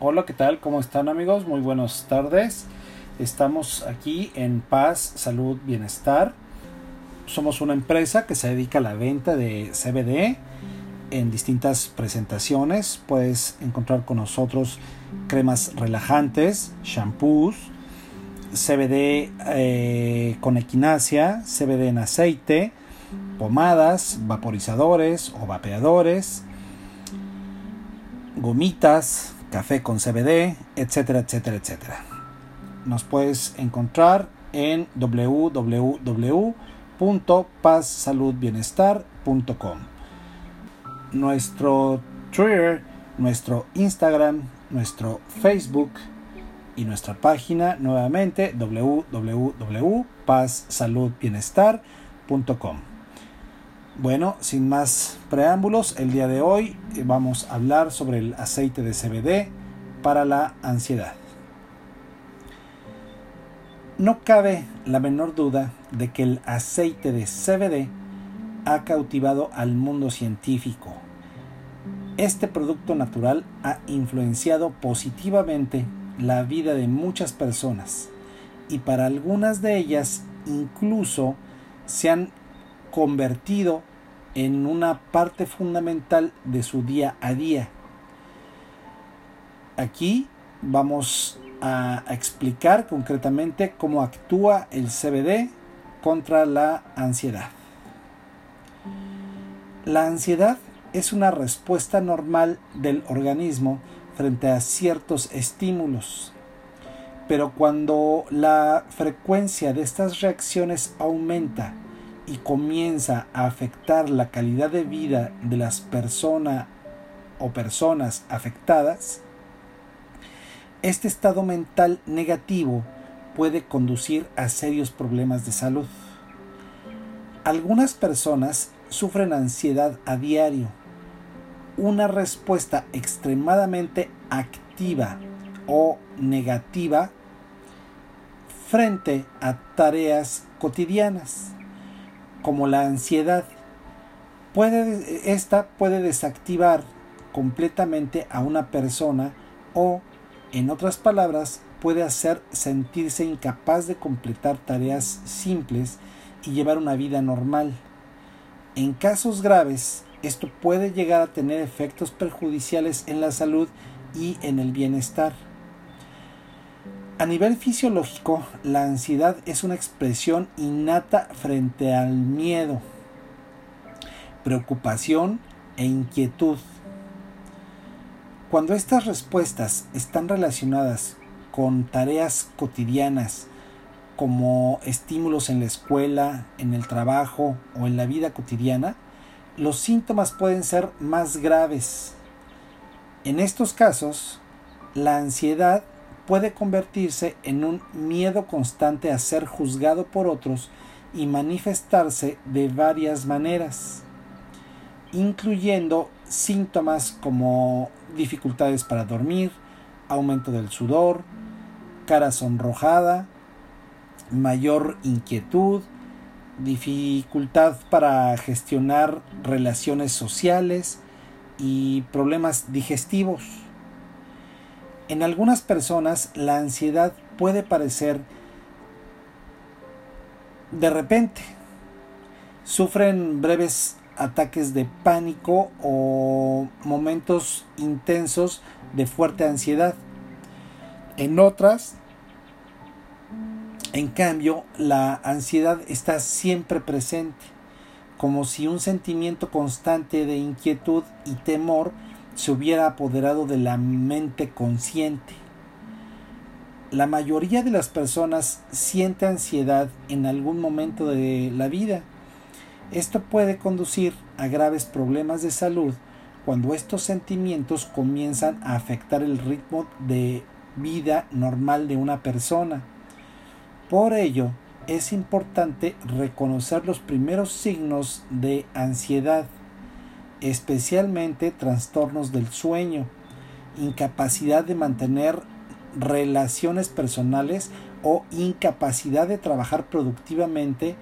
Hola, ¿qué tal? ¿Cómo están amigos? Muy buenas tardes. Estamos aquí en Paz, Salud, Bienestar. Somos una empresa que se dedica a la venta de CBD en distintas presentaciones. Puedes encontrar con nosotros cremas relajantes, shampoos, CBD eh, con equinacia, CBD en aceite, pomadas, vaporizadores o vapeadores, gomitas, café con CBD, etcétera, etcétera, etcétera. Nos puedes encontrar en www.pazsaludbienestar.com. Nuestro Twitter, nuestro Instagram, nuestro Facebook y nuestra página nuevamente www.pazsaludbienestar.com. Bueno, sin más preámbulos, el día de hoy eh, vamos a hablar sobre el aceite de CBD para la ansiedad. No cabe la menor duda de que el aceite de CBD ha cautivado al mundo científico. Este producto natural ha influenciado positivamente la vida de muchas personas y para algunas de ellas incluso se han convertido en una parte fundamental de su día a día. Aquí vamos a explicar concretamente cómo actúa el CBD contra la ansiedad. La ansiedad es una respuesta normal del organismo frente a ciertos estímulos. Pero cuando la frecuencia de estas reacciones aumenta y comienza a afectar la calidad de vida de las personas o personas afectadas, este estado mental negativo puede conducir a serios problemas de salud. Algunas personas sufren ansiedad a diario, una respuesta extremadamente activa o negativa frente a tareas cotidianas como la ansiedad. Puede, esta puede desactivar completamente a una persona o, en otras palabras, puede hacer sentirse incapaz de completar tareas simples y llevar una vida normal. En casos graves, esto puede llegar a tener efectos perjudiciales en la salud y en el bienestar. A nivel fisiológico, la ansiedad es una expresión innata frente al miedo, preocupación e inquietud. Cuando estas respuestas están relacionadas con tareas cotidianas como estímulos en la escuela, en el trabajo o en la vida cotidiana, los síntomas pueden ser más graves. En estos casos, la ansiedad puede convertirse en un miedo constante a ser juzgado por otros y manifestarse de varias maneras, incluyendo síntomas como dificultades para dormir, aumento del sudor, cara sonrojada, mayor inquietud, dificultad para gestionar relaciones sociales y problemas digestivos. En algunas personas la ansiedad puede parecer de repente. Sufren breves ataques de pánico o momentos intensos de fuerte ansiedad. En otras, en cambio, la ansiedad está siempre presente, como si un sentimiento constante de inquietud y temor se hubiera apoderado de la mente consciente. La mayoría de las personas siente ansiedad en algún momento de la vida. Esto puede conducir a graves problemas de salud cuando estos sentimientos comienzan a afectar el ritmo de vida normal de una persona. Por ello, es importante reconocer los primeros signos de ansiedad especialmente trastornos del sueño, incapacidad de mantener relaciones personales o incapacidad de trabajar productivamente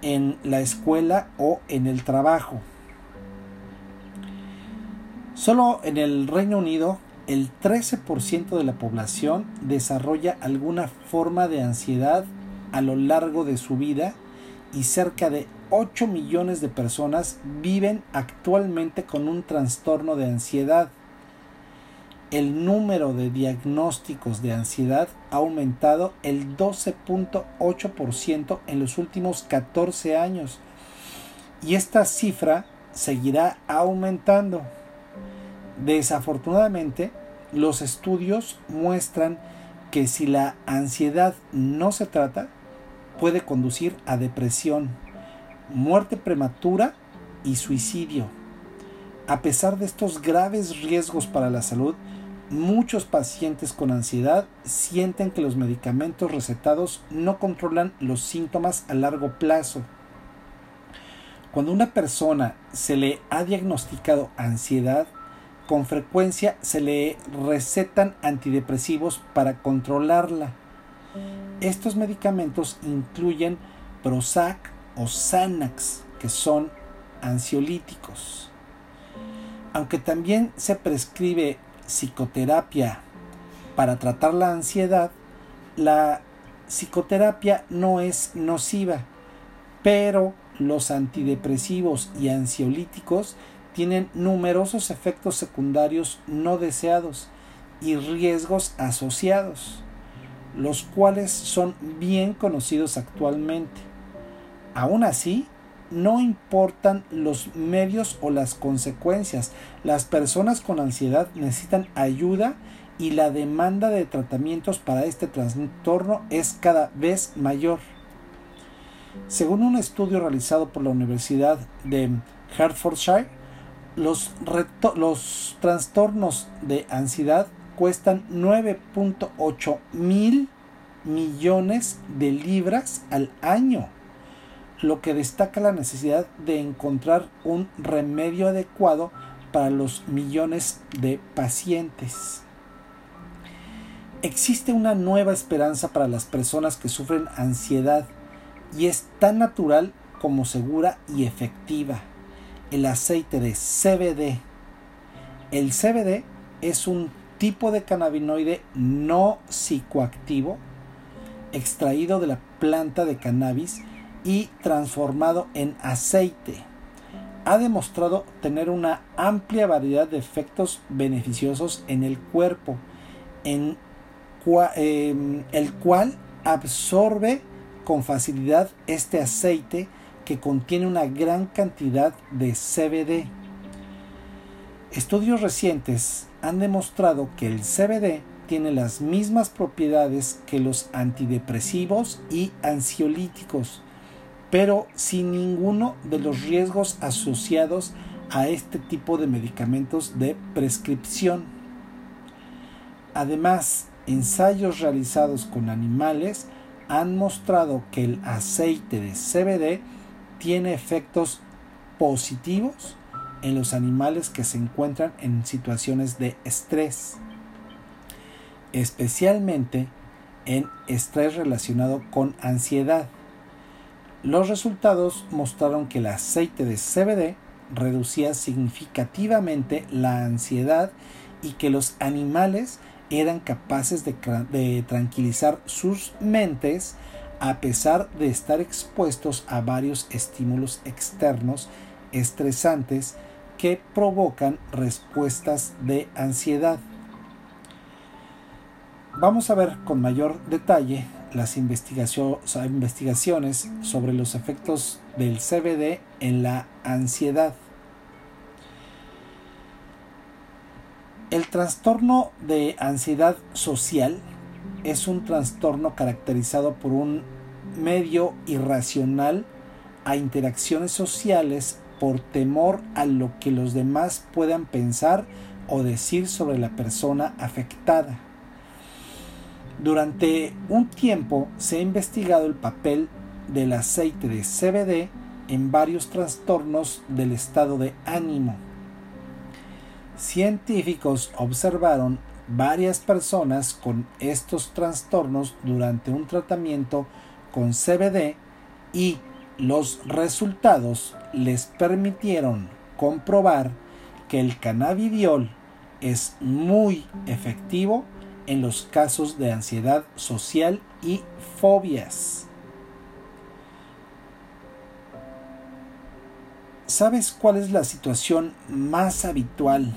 en la escuela o en el trabajo. Solo en el Reino Unido el 13% de la población desarrolla alguna forma de ansiedad a lo largo de su vida y cerca de 8 millones de personas viven actualmente con un trastorno de ansiedad. El número de diagnósticos de ansiedad ha aumentado el 12.8% en los últimos 14 años y esta cifra seguirá aumentando. Desafortunadamente, los estudios muestran que si la ansiedad no se trata, puede conducir a depresión, muerte prematura y suicidio. A pesar de estos graves riesgos para la salud, muchos pacientes con ansiedad sienten que los medicamentos recetados no controlan los síntomas a largo plazo. Cuando una persona se le ha diagnosticado ansiedad, con frecuencia se le recetan antidepresivos para controlarla. Estos medicamentos incluyen Prozac, o Xanax, que son ansiolíticos. Aunque también se prescribe psicoterapia para tratar la ansiedad, la psicoterapia no es nociva, pero los antidepresivos y ansiolíticos tienen numerosos efectos secundarios no deseados y riesgos asociados, los cuales son bien conocidos actualmente. Aún así, no importan los medios o las consecuencias. Las personas con ansiedad necesitan ayuda y la demanda de tratamientos para este trastorno es cada vez mayor. Según un estudio realizado por la Universidad de Hertfordshire, los, los trastornos de ansiedad cuestan 9.8 mil millones de libras al año lo que destaca la necesidad de encontrar un remedio adecuado para los millones de pacientes. Existe una nueva esperanza para las personas que sufren ansiedad y es tan natural como segura y efectiva. El aceite de CBD. El CBD es un tipo de cannabinoide no psicoactivo extraído de la planta de cannabis y transformado en aceite. Ha demostrado tener una amplia variedad de efectos beneficiosos en el cuerpo, en em, el cual absorbe con facilidad este aceite que contiene una gran cantidad de CBD. Estudios recientes han demostrado que el CBD tiene las mismas propiedades que los antidepresivos y ansiolíticos, pero sin ninguno de los riesgos asociados a este tipo de medicamentos de prescripción. Además, ensayos realizados con animales han mostrado que el aceite de CBD tiene efectos positivos en los animales que se encuentran en situaciones de estrés, especialmente en estrés relacionado con ansiedad. Los resultados mostraron que el aceite de CBD reducía significativamente la ansiedad y que los animales eran capaces de, tranquilizar sus mentes a pesar de estar expuestos a varios estímulos externos estresantes que provocan respuestas de ansiedad. Vamos a ver con mayor detalle las investigaciones sobre los efectos del CBD en la ansiedad. El trastorno de ansiedad social es un trastorno caracterizado por un medio irracional a interacciones sociales por temor a lo que los demás puedan pensar o decir sobre la persona afectada. Durante un tiempo se ha investigado el papel del aceite de CBD en varios trastornos del estado de ánimo. Científicos observaron varias personas con estos trastornos durante un tratamiento con CBD y los resultados les permitieron comprobar que el cannabidiol es muy efectivo en los casos de ansiedad social y fobias. ¿Sabes cuál es la situación más habitual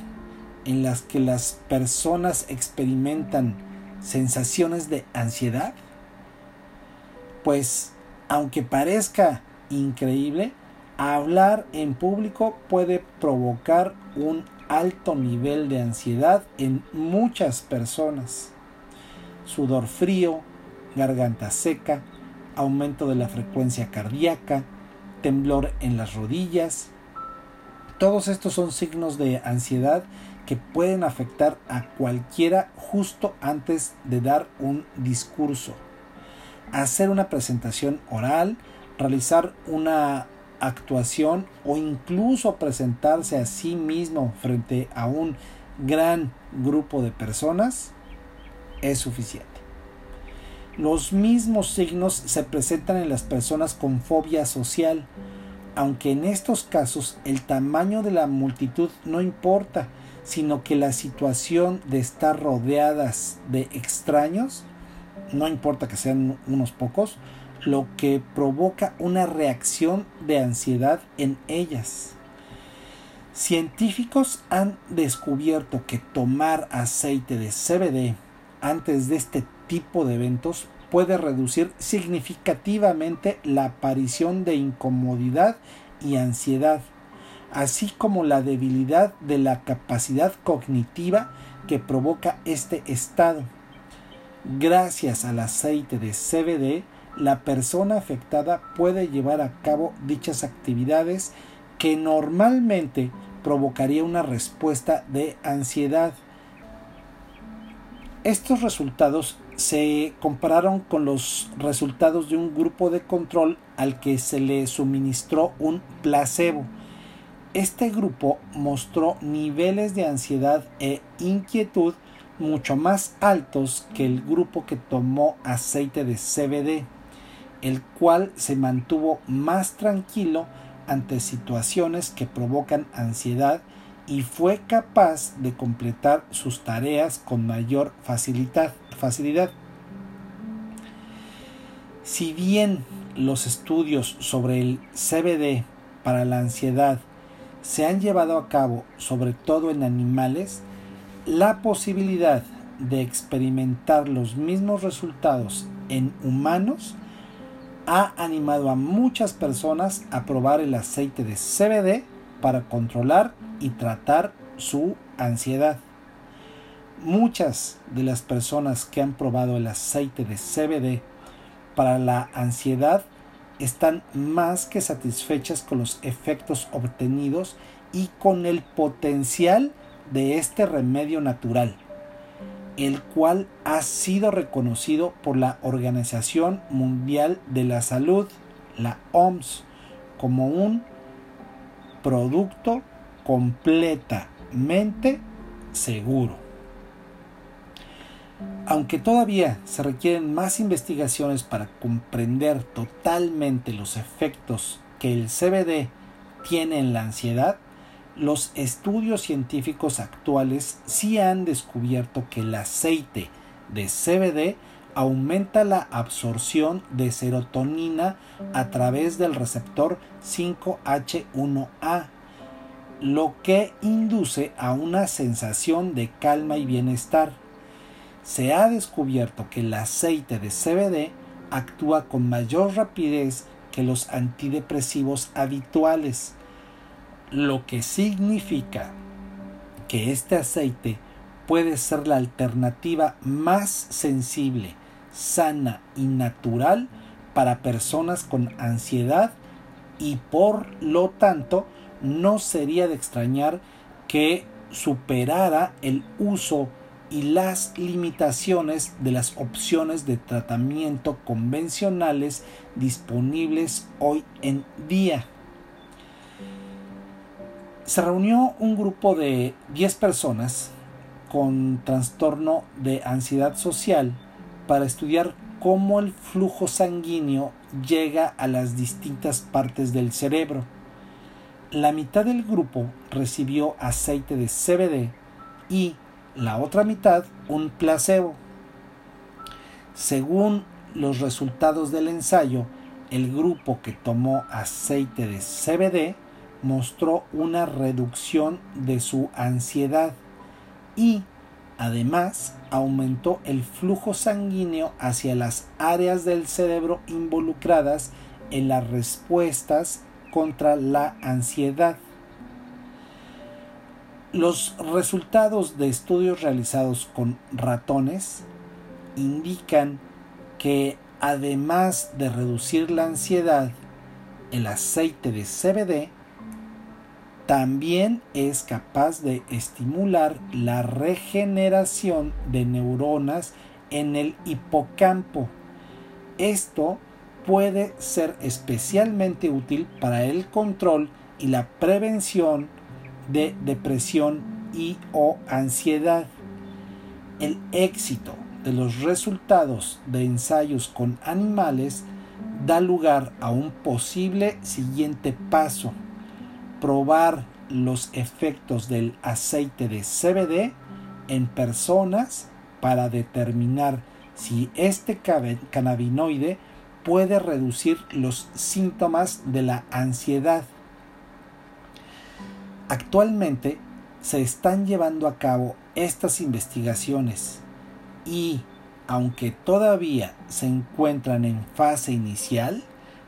en las que las personas experimentan sensaciones de ansiedad? Pues, aunque parezca increíble, hablar en público puede provocar un alto nivel de ansiedad en muchas personas. Sudor frío, garganta seca, aumento de la frecuencia cardíaca, temblor en las rodillas. Todos estos son signos de ansiedad que pueden afectar a cualquiera justo antes de dar un discurso. Hacer una presentación oral, realizar una actuación o incluso presentarse a sí mismo frente a un gran grupo de personas es suficiente. Los mismos signos se presentan en las personas con fobia social, aunque en estos casos el tamaño de la multitud no importa, sino que la situación de estar rodeadas de extraños, no importa que sean unos pocos, lo que provoca una reacción de ansiedad en ellas. Científicos han descubierto que tomar aceite de CBD antes de este tipo de eventos puede reducir significativamente la aparición de incomodidad y ansiedad, así como la debilidad de la capacidad cognitiva que provoca este estado. Gracias al aceite de CBD, la persona afectada puede llevar a cabo dichas actividades que normalmente provocaría una respuesta de ansiedad. Estos resultados se compararon con los resultados de un grupo de control al que se le suministró un placebo. Este grupo mostró niveles de ansiedad e inquietud mucho más altos que el grupo que tomó aceite de CBD el cual se mantuvo más tranquilo ante situaciones que provocan ansiedad y fue capaz de completar sus tareas con mayor facilidad. Si bien los estudios sobre el CBD para la ansiedad se han llevado a cabo sobre todo en animales, la posibilidad de experimentar los mismos resultados en humanos ha animado a muchas personas a probar el aceite de CBD para controlar y tratar su ansiedad. Muchas de las personas que han probado el aceite de CBD para la ansiedad están más que satisfechas con los efectos obtenidos y con el potencial de este remedio natural el cual ha sido reconocido por la Organización Mundial de la Salud, la OMS, como un producto completamente seguro. Aunque todavía se requieren más investigaciones para comprender totalmente los efectos que el CBD tiene en la ansiedad, los estudios científicos actuales sí han descubierto que el aceite de CBD aumenta la absorción de serotonina a través del receptor 5H1A, lo que induce a una sensación de calma y bienestar. Se ha descubierto que el aceite de CBD actúa con mayor rapidez que los antidepresivos habituales lo que significa que este aceite puede ser la alternativa más sensible, sana y natural para personas con ansiedad y por lo tanto no sería de extrañar que superara el uso y las limitaciones de las opciones de tratamiento convencionales disponibles hoy en día se reunió un grupo de 10 personas con trastorno de ansiedad social para estudiar cómo el flujo sanguíneo llega a las distintas partes del cerebro. La mitad del grupo recibió aceite de CBD y la otra mitad un placebo. Según los resultados del ensayo, el grupo que tomó aceite de CBD mostró una reducción de su ansiedad y además aumentó el flujo sanguíneo hacia las áreas del cerebro involucradas en las respuestas contra la ansiedad. Los resultados de estudios realizados con ratones indican que además de reducir la ansiedad, el aceite de CBD también es capaz de estimular la regeneración de neuronas en el hipocampo. Esto puede ser especialmente útil para el control y la prevención de depresión y o ansiedad. El éxito de los resultados de ensayos con animales da lugar a un posible siguiente paso, probar los efectos del aceite de CBD en personas para determinar si este cannabinoide puede reducir los síntomas de la ansiedad. Actualmente se están llevando a cabo estas investigaciones y, aunque todavía se encuentran en fase inicial,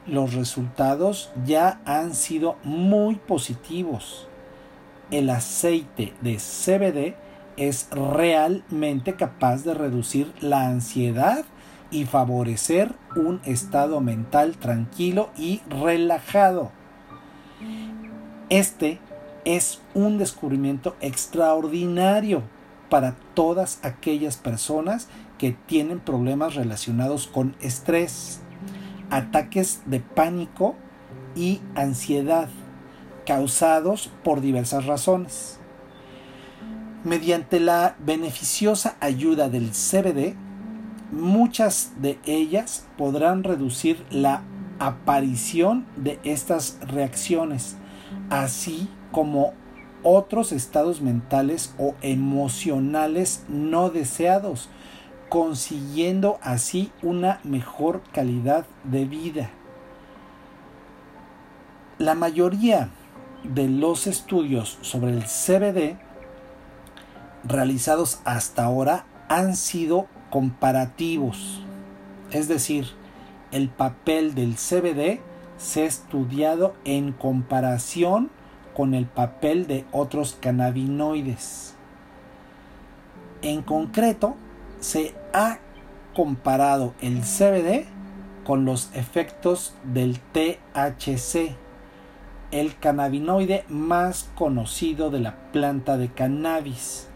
los resultados ya han sido muy positivos. El aceite de CBD es realmente capaz de reducir la ansiedad y favorecer un estado mental tranquilo y relajado. Este es un descubrimiento extraordinario para todas aquellas personas que tienen problemas relacionados con estrés, ataques de pánico y ansiedad causados por diversas razones. Mediante la beneficiosa ayuda del CBD, muchas de ellas podrán reducir la aparición de estas reacciones, así como otros estados mentales o emocionales no deseados, consiguiendo así una mejor calidad de vida. La mayoría de los estudios sobre el CBD realizados hasta ahora han sido comparativos, es decir, el papel del CBD se ha estudiado en comparación con el papel de otros cannabinoides. En concreto, se ha comparado el CBD con los efectos del THC, el cannabinoide más conocido de la planta de cannabis.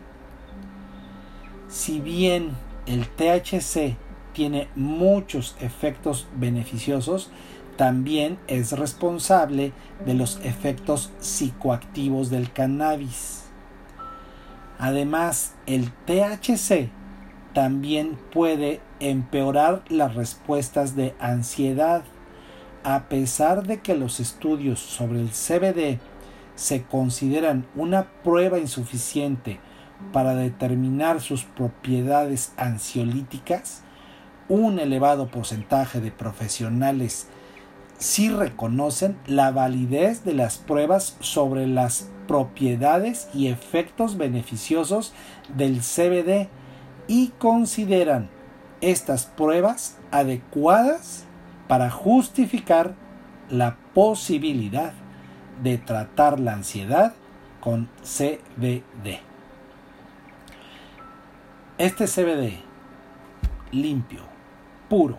Si bien el THC tiene muchos efectos beneficiosos, también es responsable de los efectos psicoactivos del cannabis. Además, el THC también puede empeorar las respuestas de ansiedad. A pesar de que los estudios sobre el CBD se consideran una prueba insuficiente para determinar sus propiedades ansiolíticas, un elevado porcentaje de profesionales sí reconocen la validez de las pruebas sobre las propiedades y efectos beneficiosos del CBD y consideran estas pruebas adecuadas para justificar la posibilidad de tratar la ansiedad con CBD. Este CBD limpio, puro,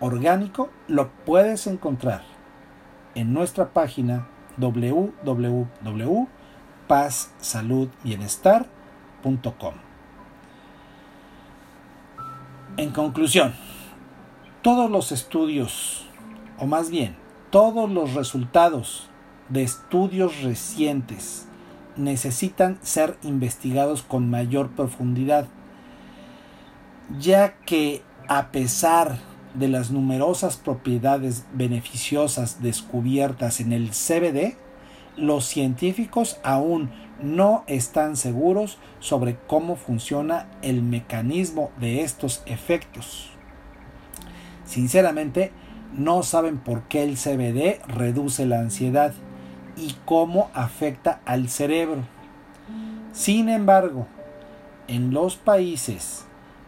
orgánico lo puedes encontrar en nuestra página www.pazsaludbienestar.com. En conclusión, todos los estudios, o más bien, todos los resultados de estudios recientes necesitan ser investigados con mayor profundidad, ya que a pesar de las numerosas propiedades beneficiosas descubiertas en el CBD, los científicos aún no están seguros sobre cómo funciona el mecanismo de estos efectos. Sinceramente, no saben por qué el CBD reduce la ansiedad y cómo afecta al cerebro. Sin embargo, en los países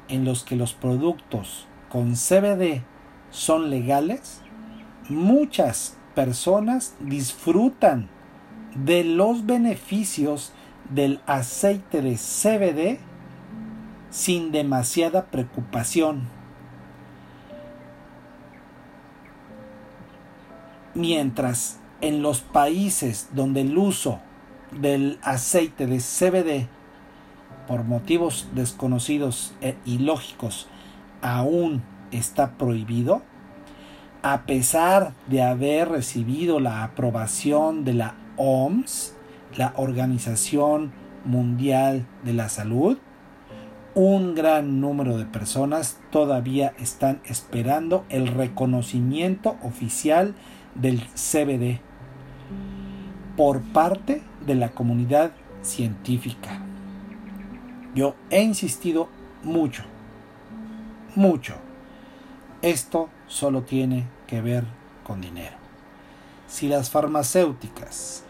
en los que los productos con CBD son legales, muchas personas disfrutan de los beneficios del aceite de CBD sin demasiada preocupación. Mientras en los países donde el uso del aceite de CBD por motivos desconocidos e ilógicos aún está prohibido, a pesar de haber recibido la aprobación de la OMS, la Organización Mundial de la Salud, un gran número de personas todavía están esperando el reconocimiento oficial del CBD por parte de la comunidad científica. Yo he insistido mucho, mucho. Esto solo tiene que ver con dinero. Si las farmacéuticas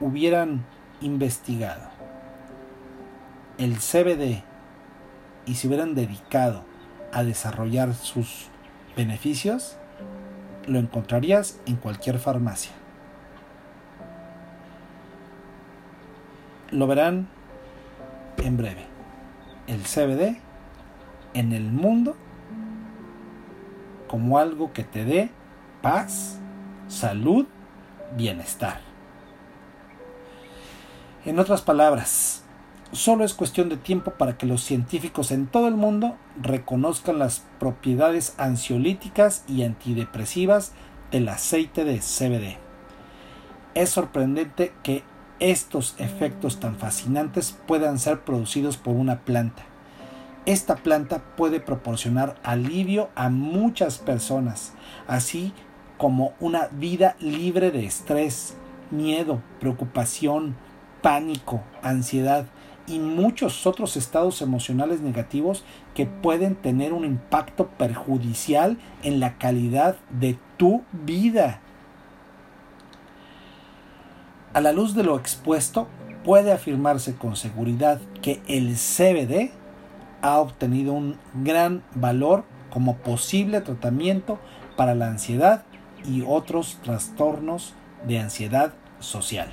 hubieran investigado el CBD y se hubieran dedicado a desarrollar sus beneficios, lo encontrarías en cualquier farmacia. Lo verán en breve. El CBD en el mundo como algo que te dé paz, salud, bienestar. En otras palabras, solo es cuestión de tiempo para que los científicos en todo el mundo reconozcan las propiedades ansiolíticas y antidepresivas del aceite de CBD. Es sorprendente que estos efectos tan fascinantes puedan ser producidos por una planta. Esta planta puede proporcionar alivio a muchas personas, así como una vida libre de estrés, miedo, preocupación, pánico, ansiedad y muchos otros estados emocionales negativos que pueden tener un impacto perjudicial en la calidad de tu vida. A la luz de lo expuesto, puede afirmarse con seguridad que el CBD ha obtenido un gran valor como posible tratamiento para la ansiedad y otros trastornos de ansiedad social.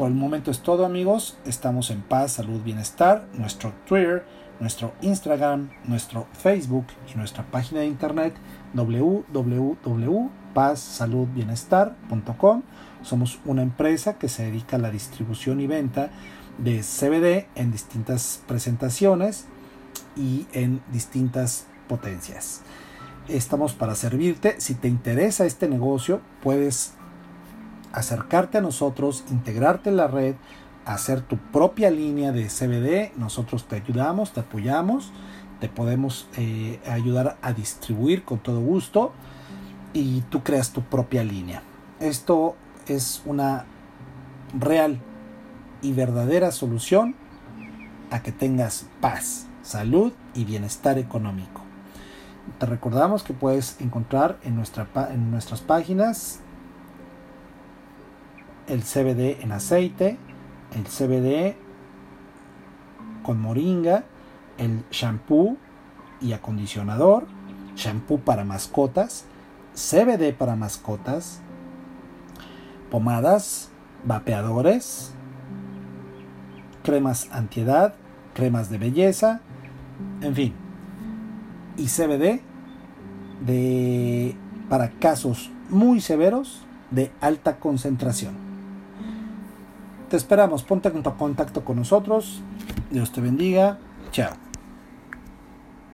Por el momento es todo amigos, estamos en paz, salud, bienestar, nuestro Twitter, nuestro Instagram, nuestro Facebook y nuestra página de internet www.pazsaludbienestar.com. Somos una empresa que se dedica a la distribución y venta de CBD en distintas presentaciones y en distintas potencias. Estamos para servirte. Si te interesa este negocio, puedes acercarte a nosotros, integrarte en la red, hacer tu propia línea de CBD. Nosotros te ayudamos, te apoyamos, te podemos eh, ayudar a distribuir con todo gusto y tú creas tu propia línea. Esto es una real y verdadera solución a que tengas paz, salud y bienestar económico. Te recordamos que puedes encontrar en, nuestra, en nuestras páginas el CBD en aceite, el CBD con moringa, el shampoo y acondicionador, shampoo para mascotas, CBD para mascotas, pomadas, vapeadores, cremas antiedad, cremas de belleza, en fin. Y CBD de, para casos muy severos de alta concentración. Te esperamos, ponte en contacto con nosotros. Dios te bendiga. Chao.